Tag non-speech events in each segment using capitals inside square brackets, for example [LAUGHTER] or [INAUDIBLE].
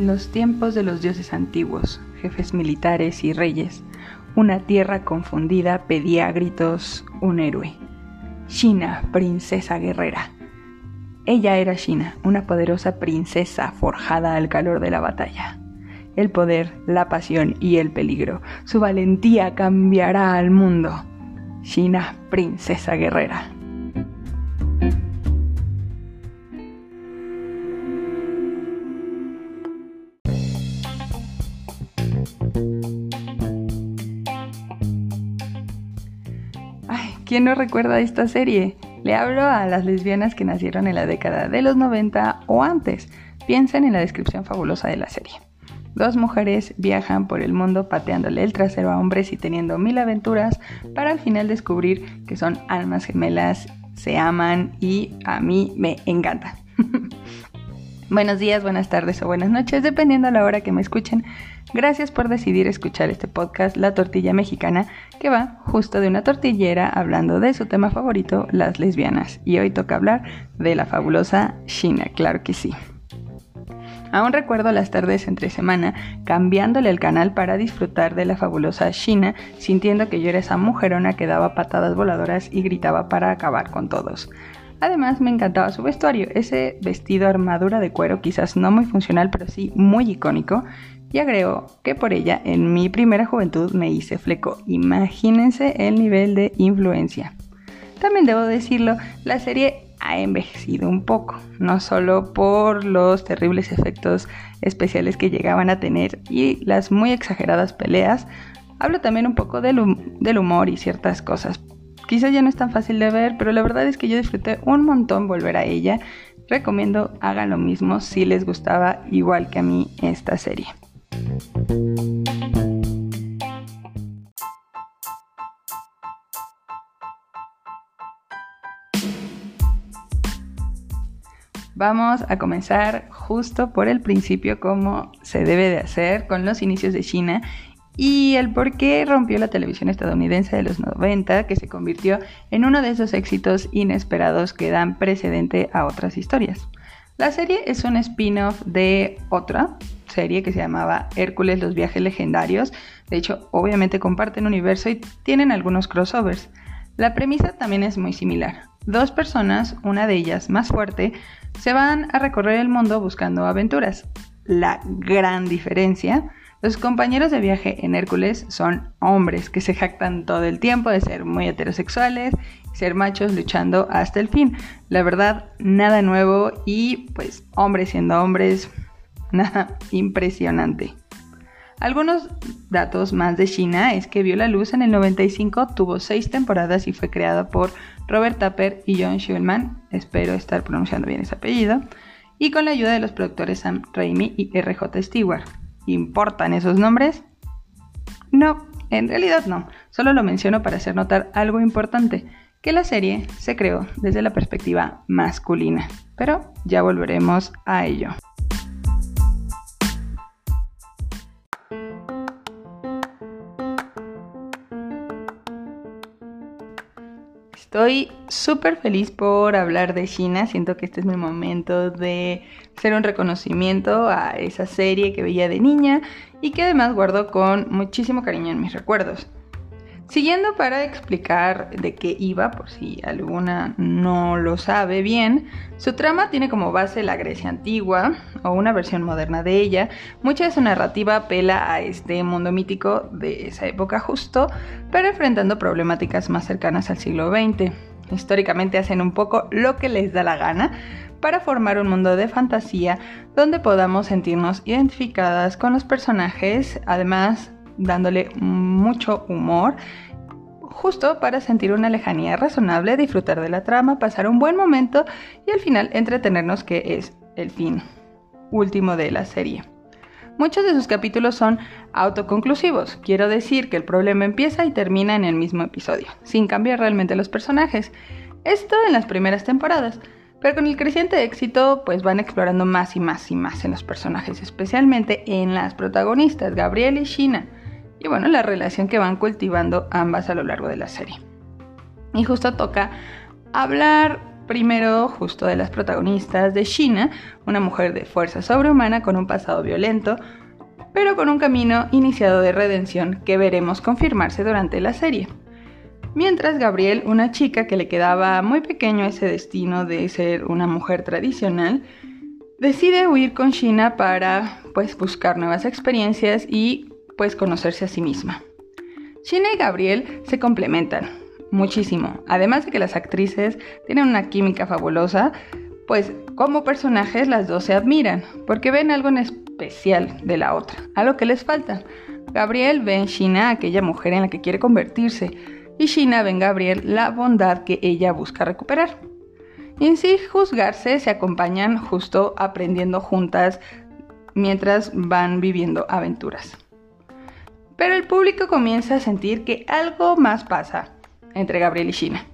En los tiempos de los dioses antiguos, jefes militares y reyes, una tierra confundida pedía a gritos un héroe. Shina, princesa guerrera. Ella era Shina, una poderosa princesa forjada al calor de la batalla. El poder, la pasión y el peligro. Su valentía cambiará al mundo. Shina, princesa guerrera. ¿Quién no recuerda esta serie? Le hablo a las lesbianas que nacieron en la década de los 90 o antes. Piensen en la descripción fabulosa de la serie. Dos mujeres viajan por el mundo pateándole el trasero a hombres y teniendo mil aventuras para al final descubrir que son almas gemelas, se aman y a mí me encanta. [LAUGHS] Buenos días, buenas tardes o buenas noches, dependiendo a la hora que me escuchen. Gracias por decidir escuchar este podcast La Tortilla Mexicana, que va justo de una tortillera hablando de su tema favorito, las lesbianas. Y hoy toca hablar de la fabulosa China, claro que sí. Aún recuerdo las tardes entre semana cambiándole el canal para disfrutar de la fabulosa China, sintiendo que yo era esa mujerona que daba patadas voladoras y gritaba para acabar con todos. Además me encantaba su vestuario, ese vestido armadura de cuero quizás no muy funcional pero sí muy icónico y agrego que por ella en mi primera juventud me hice fleco. Imagínense el nivel de influencia. También debo decirlo, la serie ha envejecido un poco, no solo por los terribles efectos especiales que llegaban a tener y las muy exageradas peleas, hablo también un poco del, del humor y ciertas cosas, Quizás ya no es tan fácil de ver, pero la verdad es que yo disfruté un montón volver a ella. Recomiendo hagan lo mismo si les gustaba igual que a mí esta serie. Vamos a comenzar justo por el principio como se debe de hacer con los inicios de China y el por qué rompió la televisión estadounidense de los 90, que se convirtió en uno de esos éxitos inesperados que dan precedente a otras historias. La serie es un spin-off de otra serie que se llamaba Hércules los viajes legendarios. De hecho, obviamente comparten universo y tienen algunos crossovers. La premisa también es muy similar. Dos personas, una de ellas más fuerte, se van a recorrer el mundo buscando aventuras. La gran diferencia los compañeros de viaje en Hércules son hombres que se jactan todo el tiempo de ser muy heterosexuales, ser machos luchando hasta el fin. La verdad, nada nuevo y pues hombres siendo hombres, [LAUGHS] nada impresionante. Algunos datos más de China es que vio la luz en el 95, tuvo seis temporadas y fue creada por Robert Tapper y John Schulman, espero estar pronunciando bien ese apellido, y con la ayuda de los productores Sam Raimi y RJ Stewart. ¿Importan esos nombres? No, en realidad no. Solo lo menciono para hacer notar algo importante, que la serie se creó desde la perspectiva masculina. Pero ya volveremos a ello. Estoy súper feliz por hablar de China. Siento que este es mi momento de hacer un reconocimiento a esa serie que veía de niña y que además guardo con muchísimo cariño en mis recuerdos. Siguiendo para explicar de qué iba, por si alguna no lo sabe bien, su trama tiene como base la Grecia antigua o una versión moderna de ella. Mucha de su narrativa apela a este mundo mítico de esa época justo, pero enfrentando problemáticas más cercanas al siglo XX. Históricamente hacen un poco lo que les da la gana para formar un mundo de fantasía donde podamos sentirnos identificadas con los personajes, además dándole mucho humor, justo para sentir una lejanía razonable, disfrutar de la trama, pasar un buen momento y al final entretenernos que es el fin último de la serie. Muchos de sus capítulos son autoconclusivos, quiero decir que el problema empieza y termina en el mismo episodio, sin cambiar realmente los personajes. Esto en las primeras temporadas, pero con el creciente éxito pues van explorando más y más y más en los personajes, especialmente en las protagonistas, Gabriel y Shina y bueno, la relación que van cultivando ambas a lo largo de la serie. Y justo toca hablar primero justo de las protagonistas de China, una mujer de fuerza sobrehumana con un pasado violento, pero con un camino iniciado de redención que veremos confirmarse durante la serie. Mientras Gabriel, una chica que le quedaba muy pequeño ese destino de ser una mujer tradicional, decide huir con China para pues buscar nuevas experiencias y pues conocerse a sí misma. China y Gabriel se complementan muchísimo, además de que las actrices tienen una química fabulosa, pues como personajes las dos se admiran, porque ven algo en especial de la otra, algo que les falta. Gabriel ve en China aquella mujer en la que quiere convertirse, y China ve en Gabriel la bondad que ella busca recuperar. Y en sí juzgarse se acompañan justo aprendiendo juntas mientras van viviendo aventuras. Pero el público comienza a sentir que algo más pasa entre Gabriel y China.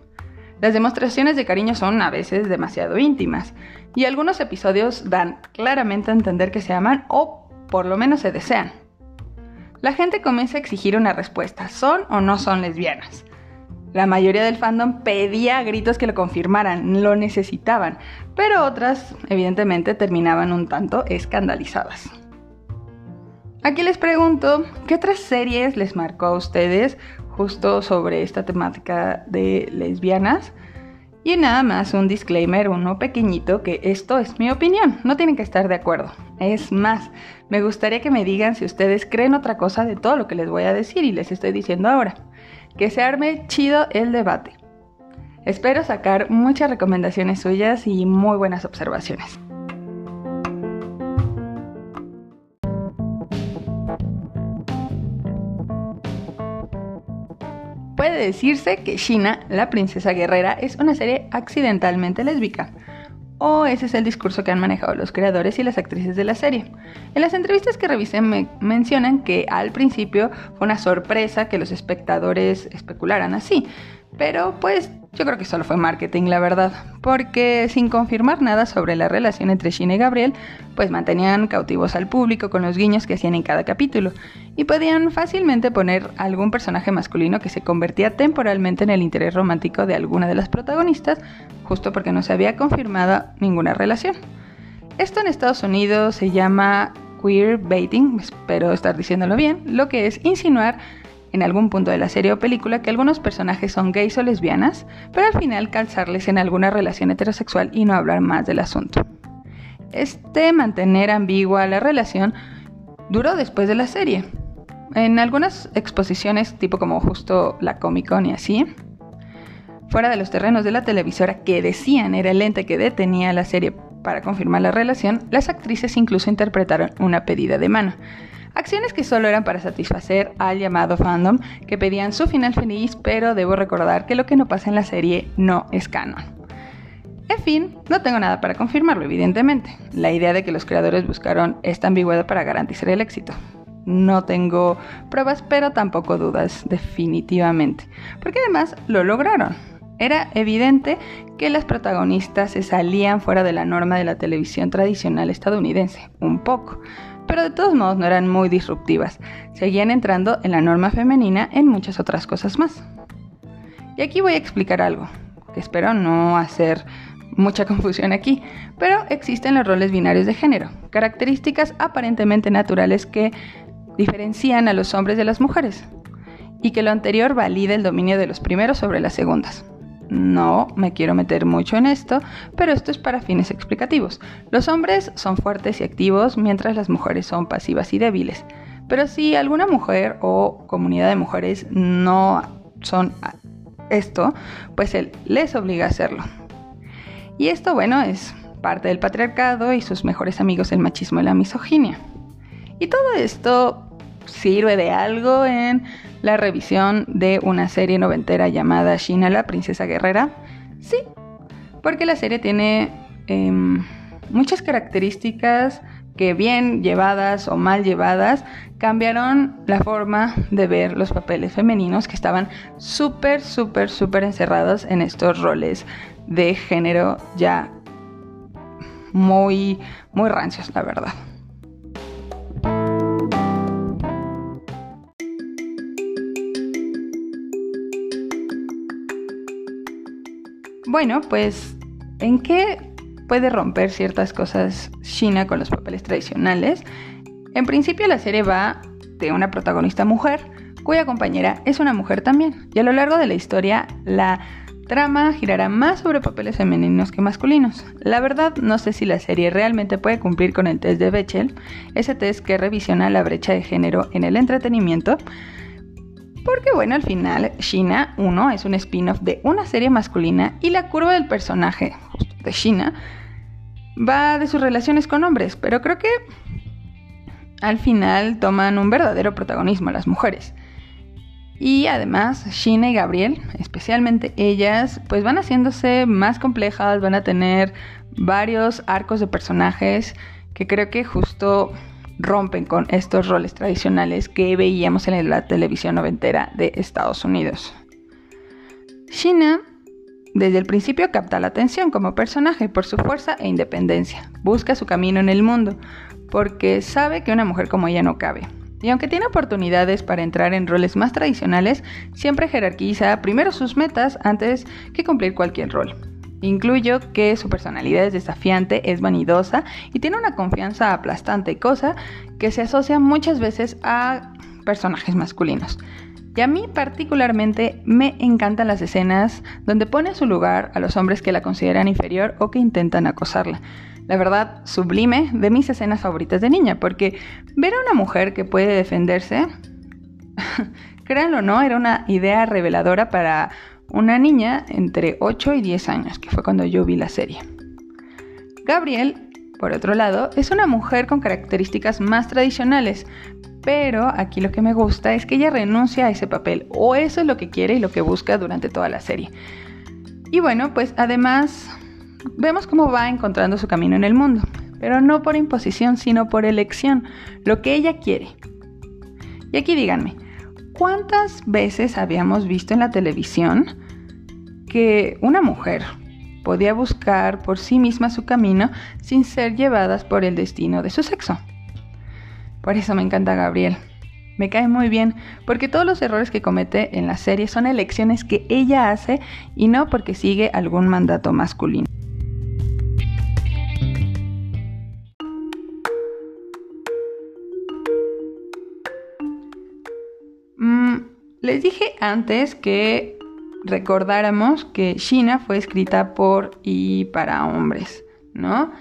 Las demostraciones de cariño son a veces demasiado íntimas y algunos episodios dan claramente a entender que se aman o por lo menos se desean. La gente comienza a exigir una respuesta, ¿son o no son lesbianas? La mayoría del fandom pedía a gritos que lo confirmaran, lo necesitaban, pero otras evidentemente terminaban un tanto escandalizadas. Aquí les pregunto, ¿qué otras series les marcó a ustedes justo sobre esta temática de lesbianas? Y nada más un disclaimer, uno pequeñito, que esto es mi opinión, no tienen que estar de acuerdo. Es más, me gustaría que me digan si ustedes creen otra cosa de todo lo que les voy a decir y les estoy diciendo ahora. Que se arme chido el debate. Espero sacar muchas recomendaciones suyas y muy buenas observaciones. Puede decirse que China, la princesa guerrera, es una serie accidentalmente lésbica. O ese es el discurso que han manejado los creadores y las actrices de la serie. En las entrevistas que revisé me mencionan que al principio fue una sorpresa que los espectadores especularan así, pero pues yo creo que solo fue marketing, la verdad, porque sin confirmar nada sobre la relación entre Shin y Gabriel, pues mantenían cautivos al público con los guiños que hacían en cada capítulo, y podían fácilmente poner algún personaje masculino que se convertía temporalmente en el interés romántico de alguna de las protagonistas, justo porque no se había confirmado ninguna relación. Esto en Estados Unidos se llama queer baiting, espero estar diciéndolo bien, lo que es insinuar en algún punto de la serie o película que algunos personajes son gays o lesbianas, pero al final calzarles en alguna relación heterosexual y no hablar más del asunto. Este mantener ambigua la relación duró después de la serie. En algunas exposiciones, tipo como justo la Comic Con y así, fuera de los terrenos de la televisora que decían era el ente que detenía la serie para confirmar la relación, las actrices incluso interpretaron una pedida de mano. Acciones que solo eran para satisfacer al llamado fandom, que pedían su final feliz, pero debo recordar que lo que no pasa en la serie no es canon. En fin, no tengo nada para confirmarlo, evidentemente. La idea de que los creadores buscaron esta ambigüedad para garantizar el éxito. No tengo pruebas, pero tampoco dudas, definitivamente. Porque además lo lograron. Era evidente que las protagonistas se salían fuera de la norma de la televisión tradicional estadounidense, un poco pero de todos modos no eran muy disruptivas. Seguían entrando en la norma femenina en muchas otras cosas más. Y aquí voy a explicar algo, que espero no hacer mucha [LAUGHS] confusión aquí, pero existen los roles binarios de género, características aparentemente naturales que diferencian a los hombres de las mujeres, y que lo anterior valida el dominio de los primeros sobre las segundas. No me quiero meter mucho en esto, pero esto es para fines explicativos. Los hombres son fuertes y activos, mientras las mujeres son pasivas y débiles. Pero si alguna mujer o comunidad de mujeres no son esto, pues él les obliga a hacerlo. Y esto, bueno, es parte del patriarcado y sus mejores amigos el machismo y la misoginia. Y todo esto sirve de algo en la revisión de una serie noventera llamada Shina la princesa guerrera? Sí, porque la serie tiene em, muchas características que bien llevadas o mal llevadas cambiaron la forma de ver los papeles femeninos que estaban súper, súper, súper encerrados en estos roles de género ya muy, muy rancios, la verdad. Bueno, pues ¿En qué puede romper ciertas cosas China con los papeles tradicionales? En principio la serie va de una protagonista mujer, cuya compañera es una mujer también, y a lo largo de la historia la trama girará más sobre papeles femeninos que masculinos. La verdad, no sé si la serie realmente puede cumplir con el test de Bechdel, ese test que revisiona la brecha de género en el entretenimiento, porque bueno, al final, Shina 1 es un spin-off de una serie masculina y la curva del personaje de Shina va de sus relaciones con hombres, pero creo que al final toman un verdadero protagonismo las mujeres. Y además, Shina y Gabriel, especialmente ellas, pues van haciéndose más complejas, van a tener varios arcos de personajes que creo que justo rompen con estos roles tradicionales que veíamos en la televisión noventera de Estados Unidos. Shina desde el principio capta la atención como personaje por su fuerza e independencia. Busca su camino en el mundo, porque sabe que una mujer como ella no cabe. Y aunque tiene oportunidades para entrar en roles más tradicionales, siempre jerarquiza primero sus metas antes que cumplir cualquier rol. Incluyo que su personalidad es desafiante, es vanidosa y tiene una confianza aplastante, cosa que se asocia muchas veces a personajes masculinos. Y a mí particularmente me encantan las escenas donde pone a su lugar a los hombres que la consideran inferior o que intentan acosarla la verdad, sublime de mis escenas favoritas de niña, porque ver a una mujer que puede defenderse, [LAUGHS] créanlo o no, era una idea reveladora para una niña entre 8 y 10 años, que fue cuando yo vi la serie. Gabriel, por otro lado, es una mujer con características más tradicionales, pero aquí lo que me gusta es que ella renuncia a ese papel, o eso es lo que quiere y lo que busca durante toda la serie. Y bueno, pues además vemos cómo va encontrando su camino en el mundo, pero no por imposición, sino por elección, lo que ella quiere. Y aquí díganme, ¿cuántas veces habíamos visto en la televisión que una mujer podía buscar por sí misma su camino sin ser llevadas por el destino de su sexo? Por eso me encanta Gabriel. Me cae muy bien porque todos los errores que comete en la serie son elecciones que ella hace y no porque sigue algún mandato masculino. Les dije antes que recordáramos que China fue escrita por y para hombres, ¿no?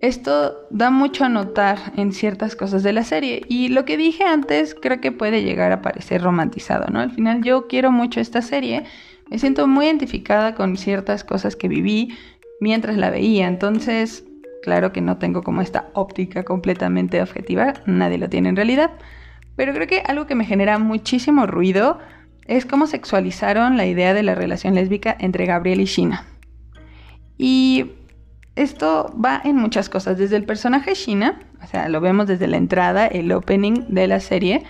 Esto da mucho a notar en ciertas cosas de la serie y lo que dije antes creo que puede llegar a parecer romantizado, ¿no? Al final yo quiero mucho esta serie, me siento muy identificada con ciertas cosas que viví mientras la veía, entonces claro que no tengo como esta óptica completamente objetiva, nadie lo tiene en realidad. Pero creo que algo que me genera muchísimo ruido es cómo sexualizaron la idea de la relación lésbica entre Gabriel y Shina. Y esto va en muchas cosas, desde el personaje Shina, o sea, lo vemos desde la entrada, el opening de la serie,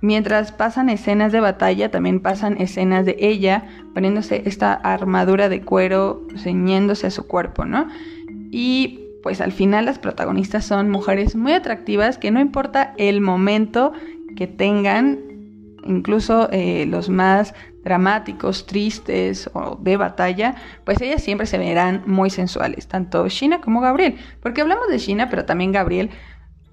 mientras pasan escenas de batalla, también pasan escenas de ella poniéndose esta armadura de cuero, ceñiéndose a su cuerpo, ¿no? Y pues al final las protagonistas son mujeres muy atractivas que no importa el momento que tengan, incluso eh, los más dramáticos, tristes o de batalla, pues ellas siempre se verán muy sensuales, tanto Shina como Gabriel. Porque hablamos de Shina, pero también Gabriel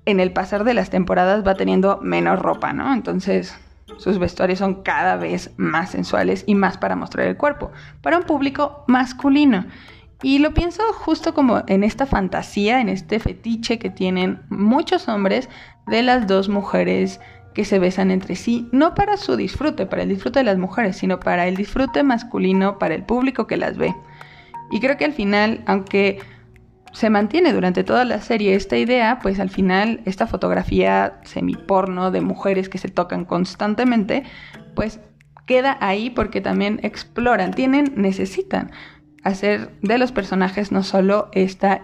en el pasar de las temporadas va teniendo menos ropa, ¿no? Entonces sus vestuarios son cada vez más sensuales y más para mostrar el cuerpo, para un público masculino. Y lo pienso justo como en esta fantasía, en este fetiche que tienen muchos hombres de las dos mujeres que se besan entre sí, no para su disfrute, para el disfrute de las mujeres, sino para el disfrute masculino, para el público que las ve. Y creo que al final, aunque se mantiene durante toda la serie esta idea, pues al final esta fotografía semiporno de mujeres que se tocan constantemente, pues queda ahí porque también exploran, tienen, necesitan hacer de los personajes no solo esta,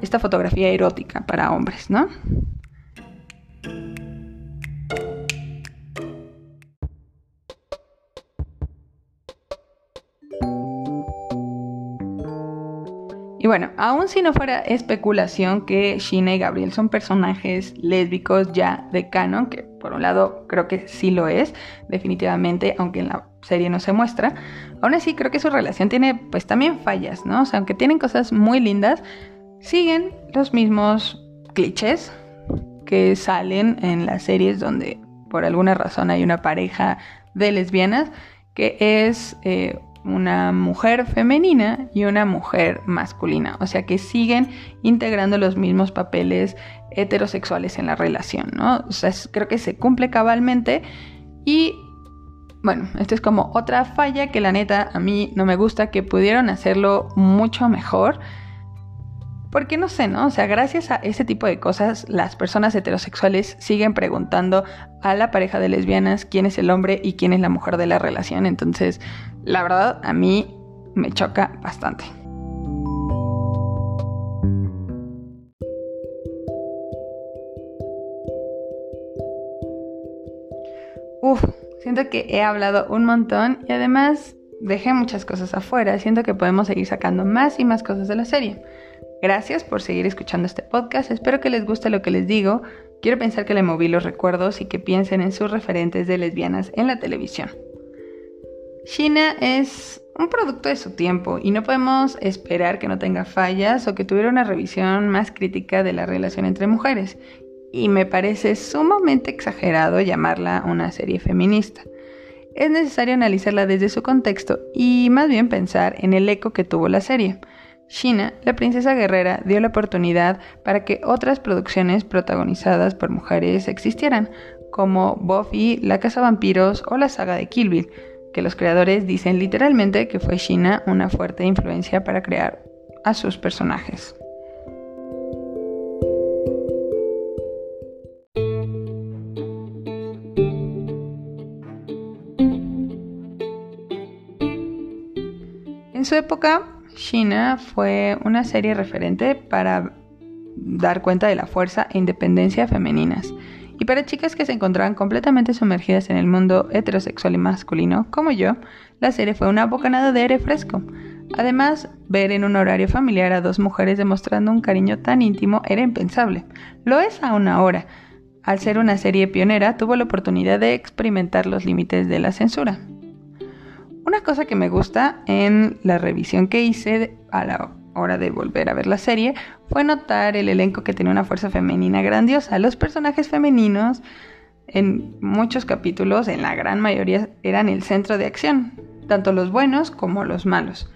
esta fotografía erótica para hombres, ¿no? Bueno, aun si no fuera especulación que Sheena y Gabriel son personajes lésbicos ya de canon, que por un lado creo que sí lo es, definitivamente, aunque en la serie no se muestra. Aún así creo que su relación tiene pues también fallas, ¿no? O sea, aunque tienen cosas muy lindas, siguen los mismos clichés que salen en las series donde por alguna razón hay una pareja de lesbianas que es eh, una mujer femenina y una mujer masculina. O sea que siguen integrando los mismos papeles heterosexuales en la relación, ¿no? O sea, creo que se cumple cabalmente y bueno, esto es como otra falla que la neta a mí no me gusta, que pudieron hacerlo mucho mejor. Porque no sé, ¿no? O sea, gracias a ese tipo de cosas, las personas heterosexuales siguen preguntando a la pareja de lesbianas quién es el hombre y quién es la mujer de la relación. Entonces, la verdad, a mí me choca bastante. Uf, siento que he hablado un montón y además dejé muchas cosas afuera. Siento que podemos seguir sacando más y más cosas de la serie. Gracias por seguir escuchando este podcast. Espero que les guste lo que les digo. Quiero pensar que le moví los recuerdos y que piensen en sus referentes de lesbianas en la televisión. China es un producto de su tiempo y no podemos esperar que no tenga fallas o que tuviera una revisión más crítica de la relación entre mujeres. Y me parece sumamente exagerado llamarla una serie feminista. Es necesario analizarla desde su contexto y más bien pensar en el eco que tuvo la serie. China, la princesa guerrera, dio la oportunidad para que otras producciones protagonizadas por mujeres existieran, como Buffy, La Casa Vampiros o la saga de Kill Bill, que los creadores dicen literalmente que fue China una fuerte influencia para crear a sus personajes. En su época, China fue una serie referente para dar cuenta de la fuerza e independencia femeninas. Y para chicas que se encontraban completamente sumergidas en el mundo heterosexual y masculino, como yo, la serie fue una bocanada de aire fresco. Además, ver en un horario familiar a dos mujeres demostrando un cariño tan íntimo era impensable. Lo es aún ahora. Al ser una serie pionera, tuvo la oportunidad de experimentar los límites de la censura. Una cosa que me gusta en la revisión que hice a la hora de volver a ver la serie fue notar el elenco que tenía una fuerza femenina grandiosa. Los personajes femeninos en muchos capítulos, en la gran mayoría, eran el centro de acción, tanto los buenos como los malos.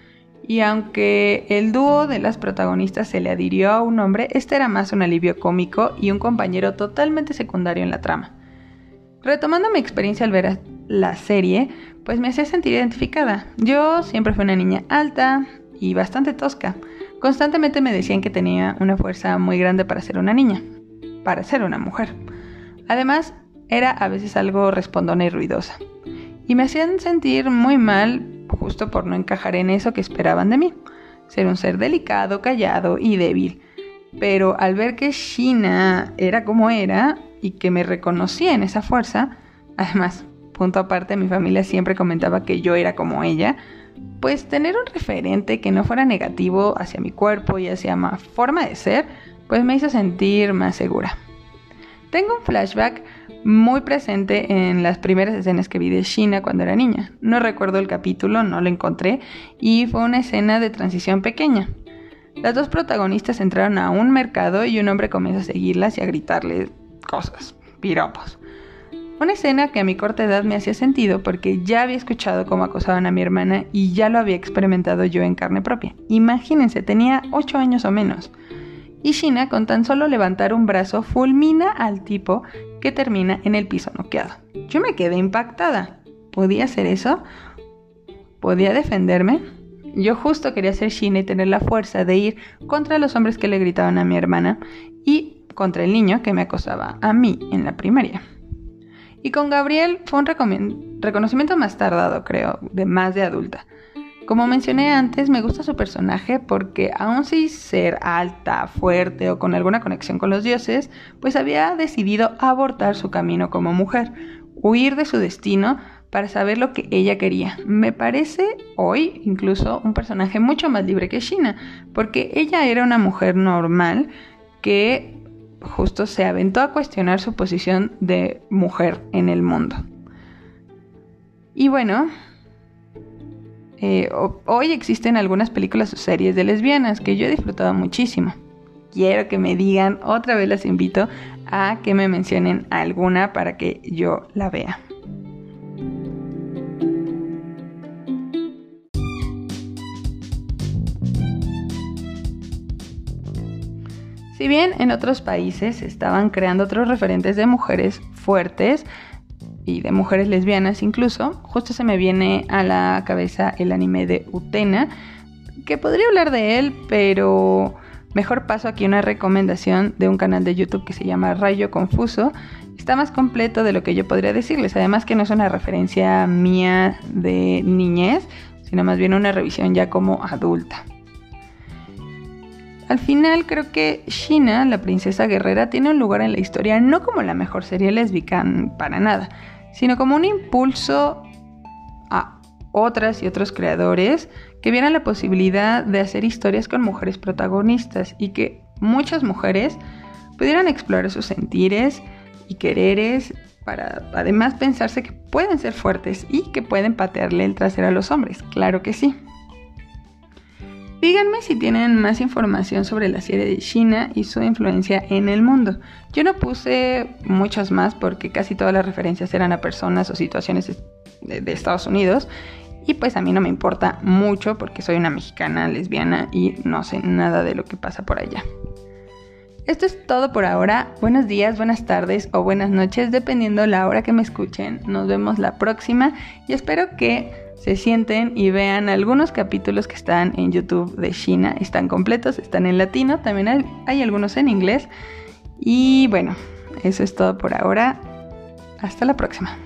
Y aunque el dúo de las protagonistas se le adhirió a un hombre, este era más un alivio cómico y un compañero totalmente secundario en la trama. Retomando mi experiencia al ver la serie, pues me hacía sentir identificada. Yo siempre fui una niña alta y bastante tosca. Constantemente me decían que tenía una fuerza muy grande para ser una niña, para ser una mujer. Además, era a veces algo respondona y ruidosa. Y me hacían sentir muy mal justo por no encajar en eso que esperaban de mí, ser un ser delicado, callado y débil. Pero al ver que Shina era como era y que me reconocía en esa fuerza, además punto aparte, mi familia siempre comentaba que yo era como ella, pues tener un referente que no fuera negativo hacia mi cuerpo y hacia mi forma de ser, pues me hizo sentir más segura. Tengo un flashback muy presente en las primeras escenas que vi de China cuando era niña. No recuerdo el capítulo, no lo encontré, y fue una escena de transición pequeña. Las dos protagonistas entraron a un mercado y un hombre comienza a seguirlas y a gritarle cosas, piropos. Una escena que a mi corta edad me hacía sentido porque ya había escuchado cómo acosaban a mi hermana y ya lo había experimentado yo en carne propia. Imagínense, tenía 8 años o menos. Y Shina, con tan solo levantar un brazo, fulmina al tipo que termina en el piso noqueado. Yo me quedé impactada. ¿Podía hacer eso? ¿Podía defenderme? Yo justo quería ser Shina y tener la fuerza de ir contra los hombres que le gritaban a mi hermana y contra el niño que me acosaba a mí en la primaria. Y con Gabriel fue un reconocimiento más tardado, creo, de más de adulta. Como mencioné antes, me gusta su personaje porque aun sin ser alta, fuerte o con alguna conexión con los dioses, pues había decidido abortar su camino como mujer, huir de su destino para saber lo que ella quería. Me parece hoy incluso un personaje mucho más libre que Shina, porque ella era una mujer normal que justo se aventó a cuestionar su posición de mujer en el mundo. Y bueno, eh, hoy existen algunas películas o series de lesbianas que yo he disfrutado muchísimo. Quiero que me digan, otra vez las invito a que me mencionen alguna para que yo la vea. Si bien en otros países estaban creando otros referentes de mujeres fuertes y de mujeres lesbianas incluso, justo se me viene a la cabeza el anime de Utena, que podría hablar de él, pero mejor paso aquí una recomendación de un canal de YouTube que se llama Rayo Confuso. Está más completo de lo que yo podría decirles, además que no es una referencia mía de niñez, sino más bien una revisión ya como adulta. Al final creo que Shina, la princesa guerrera, tiene un lugar en la historia no como la mejor serie lésbica para nada, sino como un impulso a otras y otros creadores que vieran la posibilidad de hacer historias con mujeres protagonistas y que muchas mujeres pudieran explorar sus sentires y quereres para además pensarse que pueden ser fuertes y que pueden patearle el trasero a los hombres, claro que sí. Díganme si tienen más información sobre la serie de China y su influencia en el mundo. Yo no puse muchas más porque casi todas las referencias eran a personas o situaciones de, Estados Unidos y pues a mí no me importa mucho porque soy una mexicana lesbiana y no sé nada de lo que pasa por allá. Esto es todo por ahora. Buenos días, buenas tardes o buenas noches, dependiendo la hora que me escuchen. Nos vemos la próxima y espero que se sienten y vean algunos capítulos que están en YouTube de China. Están completos, están en latino, también hay, algunos en inglés. Y bueno, eso es todo por ahora. Hasta la próxima.